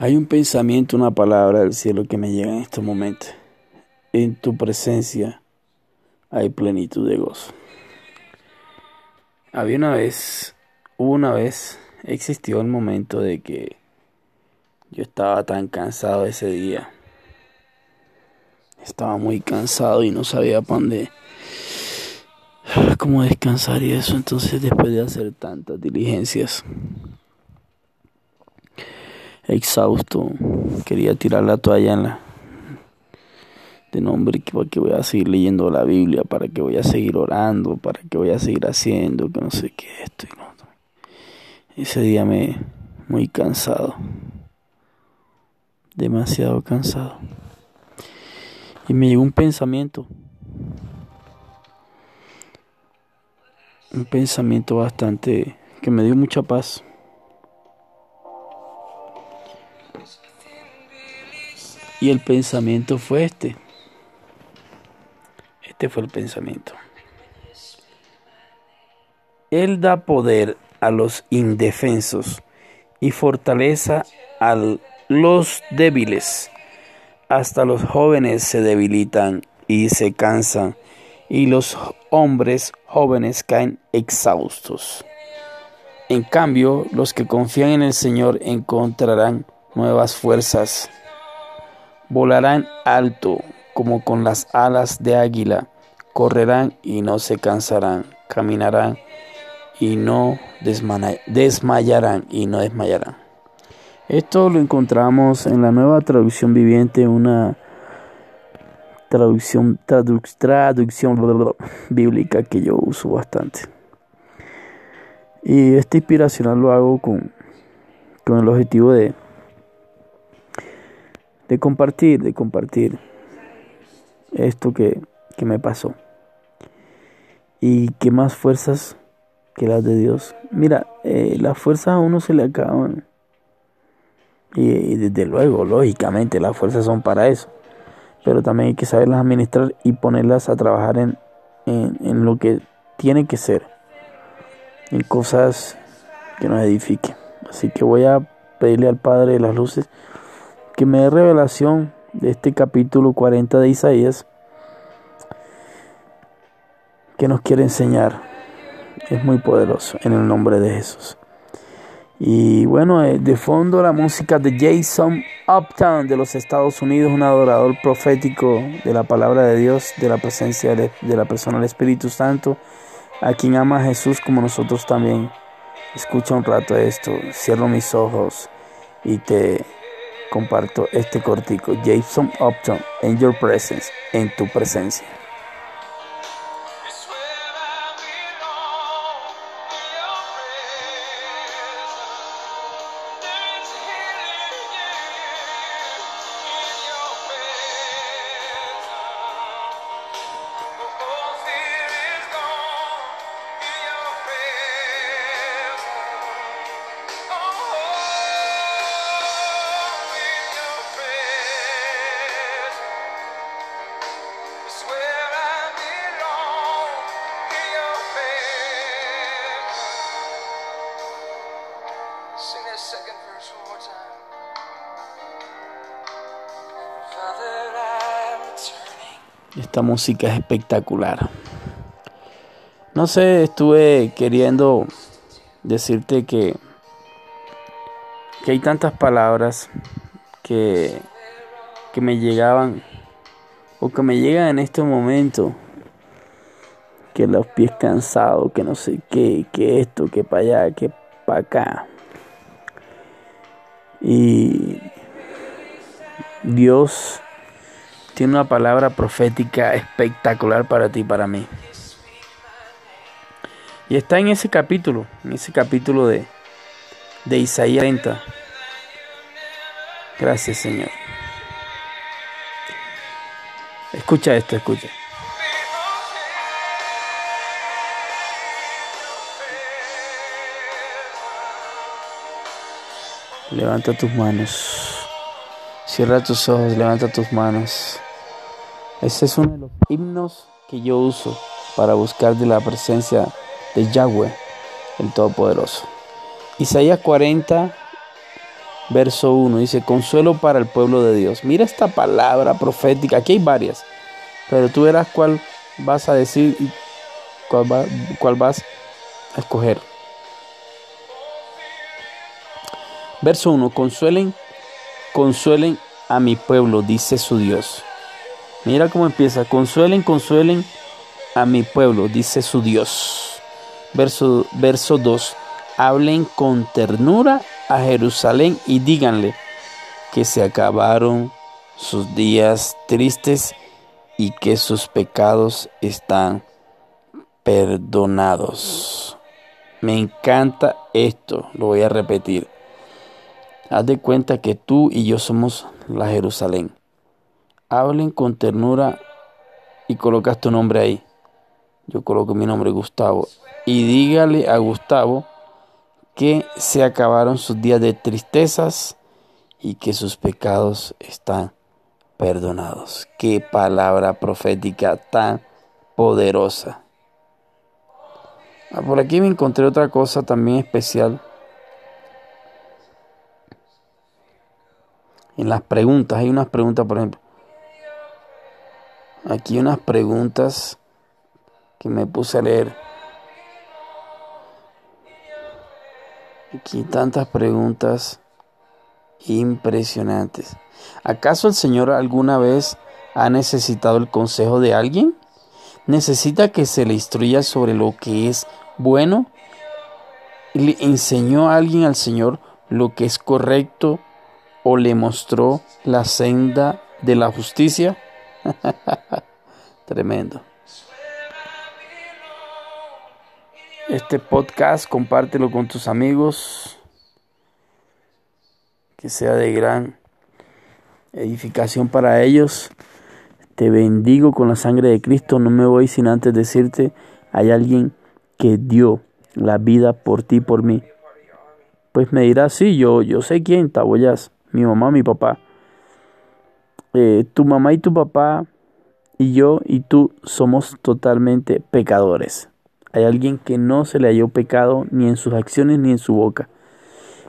Hay un pensamiento, una palabra del cielo que me llega en estos momentos. En tu presencia hay plenitud de gozo. Había una vez, una vez, existió el momento de que yo estaba tan cansado ese día. Estaba muy cansado y no sabía para dónde, cómo descansar y eso. Entonces, después de hacer tantas diligencias, exhausto, quería tirar la toalla en la de nombre que voy a seguir leyendo la Biblia, para que voy a seguir orando, para que voy a seguir haciendo, que no sé qué esto y no. Ese día me muy cansado. Demasiado cansado. Y me llegó un pensamiento. Un pensamiento bastante que me dio mucha paz. Y el pensamiento fue este. Este fue el pensamiento. Él da poder a los indefensos y fortaleza a los débiles. Hasta los jóvenes se debilitan y se cansan, y los hombres jóvenes caen exhaustos. En cambio, los que confían en el Señor encontrarán nuevas fuerzas Volarán alto como con las alas de águila, correrán y no se cansarán, caminarán y no desmayarán y no desmayarán. Esto lo encontramos en la nueva traducción viviente, una traducción, traducción bíblica que yo uso bastante. Y esta inspiracional lo hago con, con el objetivo de de compartir, de compartir esto que, me pasó. Y qué más fuerzas que las de Dios. Mira, eh, las fuerzas a uno se le acaban. Y, desde luego, lógicamente, las fuerzas son para eso. Pero también hay que saberlas administrar y ponerlas a trabajar en, en lo que tiene que ser. En cosas que nos edifiquen. Así que voy a pedirle al Padre de las Luces que me dé revelación de este capítulo 40 de Isaías que nos quiere enseñar. Es muy poderoso en el nombre de Jesús. Y bueno, eh, de fondo la música de Jason Uptown de los Estados Unidos, un adorador profético de la palabra de Dios, de la presencia de, la persona del Espíritu Santo, a quien ama a Jesús como nosotros también. Escucha un rato esto, cierro mis ojos y te comparto este cortico, Jason Upton, en your presence, en tu presencia. Esta música es espectacular. No sé, estuve queriendo decirte que, que hay tantas palabras que, que me llegaban o que me llegan en este momento. Que los pies cansados, que no sé qué, que esto, que para allá, que para acá. Y Dios tiene una palabra profética espectacular para ti para mí. Y está en ese capítulo, en ese capítulo de, de Isaías 30. Gracias Señor. Escucha esto, escucha. Levanta tus manos. Cierra tus ojos, levanta tus manos. Ese es uno de los himnos que yo uso para buscar de la presencia de Yahweh, el Todopoderoso. Isaías 40, verso 1, dice, consuelo para el pueblo de Dios. Mira esta palabra profética, aquí hay varias, pero tú verás cuál vas a decir y cuál, va, cuál vas a escoger. Verso 1, consuelen, consuelen a mi pueblo, dice su Dios. Mira cómo empieza, consuelen, consuelen a mi pueblo, dice su Dios. Verso, verso 2, hablen con ternura a Jerusalén y díganle que se acabaron sus días tristes y que sus pecados están perdonados. Me encanta esto, lo voy a repetir. Haz de cuenta que tú y yo somos la Jerusalén. Hablen con ternura y colocas tu nombre ahí. Yo coloco mi nombre Gustavo. Y dígale a Gustavo que se acabaron sus días de tristezas y que sus pecados están perdonados. Qué palabra profética tan poderosa. Ah, por aquí me encontré otra cosa también especial. En las preguntas, hay unas preguntas, por ejemplo. Aquí unas preguntas que me puse a leer. Aquí tantas preguntas impresionantes. ¿Acaso el Señor alguna vez ha necesitado el consejo de alguien? ¿Necesita que se le instruya sobre lo que es bueno? ¿Le enseñó a alguien al Señor lo que es correcto o le mostró la senda de la justicia? Tremendo. este podcast, compártelo con tus amigos, que sea de gran edificación para ellos. Te bendigo con la sangre de Cristo, no me voy sin antes decirte, hay alguien que dio la vida por ti, por mí. Pues me dirás, sí, yo, yo sé quién, Taboyas, mi mamá, mi papá. Eh, tu mamá y tu papá y yo y tú somos totalmente pecadores. Hay alguien que no se le halló pecado ni en sus acciones ni en su boca.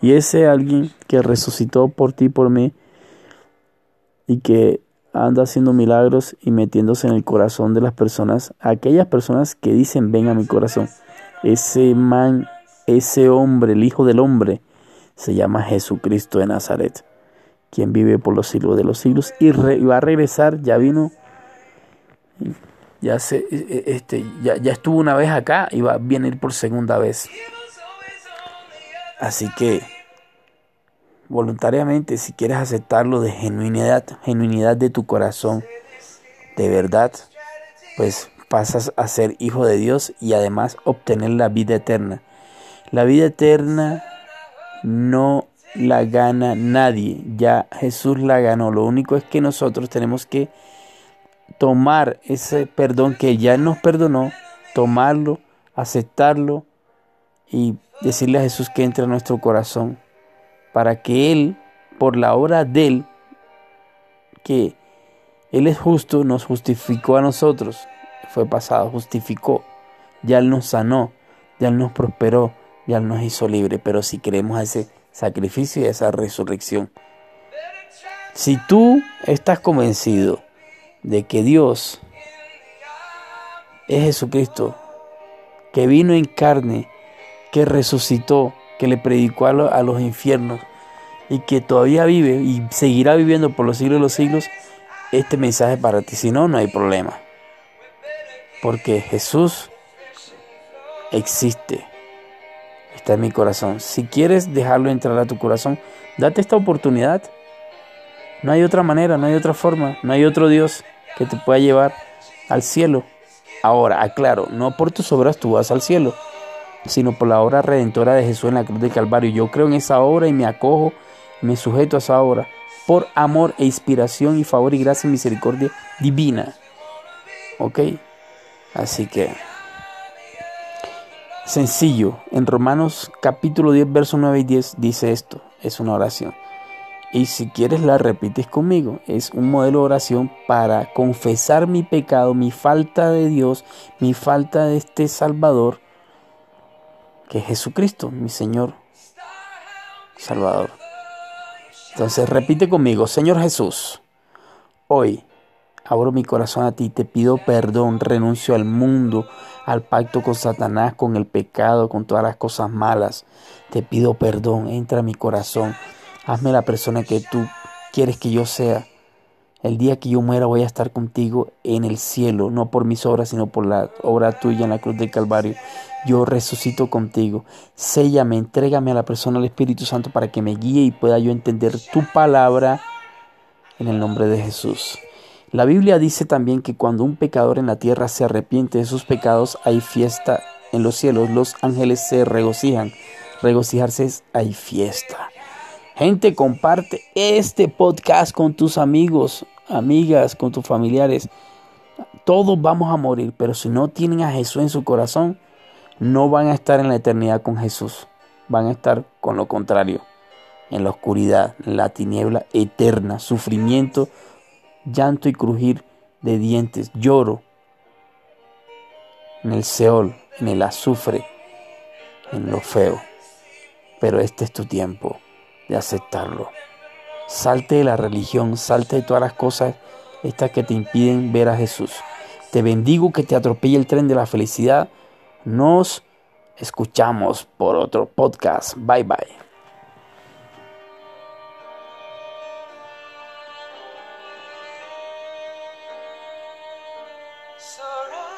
Y ese alguien que resucitó por ti y por mí y que anda haciendo milagros y metiéndose en el corazón de las personas, aquellas personas que dicen ven a mi corazón. Ese man, ese hombre, el Hijo del Hombre, se llama Jesucristo de Nazaret, quien vive por los siglos de los siglos y, va a regresar, ya vino ya, se, e, e, este, ya, estuvo una vez acá y va a venir por segunda vez. Así que voluntariamente, si quieres aceptarlo de genuinidad, genuinidad de tu corazón, de verdad, pues pasas a ser hijo de Dios y además obtener la vida eterna. La vida eterna no la gana nadie, ya Jesús la ganó. Lo único es que nosotros tenemos que tomar ese perdón que ya nos perdonó, tomarlo, aceptarlo y decirle a Jesús que entre a nuestro corazón para que Él, por la obra de Él, que Él es justo, nos justificó a nosotros, fue pasado, justificó, ya Él nos sanó, ya Él nos prosperó, ya Él nos hizo libre, pero si queremos ese sacrificio y esa resurrección, si tú estás convencido de que Dios es Jesucristo, que vino en carne, que resucitó, que le predicó a, los infiernos y que todavía vive y seguirá viviendo por los siglos de los siglos, este mensaje para ti. Si no, no hay problema. Porque Jesús existe. Está en mi corazón. Si quieres dejarlo entrar a tu corazón, date esta oportunidad. No hay otra manera, no hay otra forma, no hay otro Dios que te pueda llevar al cielo. Ahora, aclaro, no por tus obras tú vas al cielo, sino por la obra redentora de Jesús en la cruz del Calvario. Yo creo en esa obra y me acojo, me sujeto a esa obra, por amor e inspiración y favor y gracia y misericordia divina. ¿Ok? Así que, sencillo, en Romanos capítulo 10, verso 9 y 10 dice esto, es una oración. Y si quieres la repites conmigo. Es un modelo de oración para confesar mi pecado, mi falta de Dios, mi falta de este Salvador, que es Jesucristo, mi Señor Salvador. Entonces repite conmigo, Señor Jesús, hoy abro mi corazón a ti, te pido perdón, renuncio al mundo, al pacto con Satanás, con el pecado, con todas las cosas malas. Te pido perdón, entra a mi corazón, hazme la persona que tú quieres que yo sea. El día que yo muera voy a estar contigo en el cielo, no por mis obras, sino por la obra tuya en la cruz del Calvario. Yo resucito contigo. Séllame, entrégame a la persona del Espíritu Santo para que me guíe y pueda yo entender tu palabra en el nombre de Jesús. La Biblia dice también que cuando un pecador en la tierra se arrepiente de sus pecados, hay fiesta en los cielos. Los ángeles se regocijan. Regocijarse es hay fiesta. Gente, comparte este podcast con tus amigos, amigas, con tus familiares. Todos vamos a morir, pero si no tienen a Jesús en su corazón, no van a estar en la eternidad con Jesús. Van a estar con lo contrario, en la oscuridad, en la tiniebla eterna, sufrimiento, llanto y crujir de dientes, lloro, en el Seol, en el azufre, en lo feo. Pero este es tu tiempo de aceptarlo. Salte de la religión, salte de todas las cosas estas que te impiden ver a Jesús. Te bendigo que te atropelle el tren de la felicidad. Nos escuchamos por otro podcast. Bye bye. Sorry.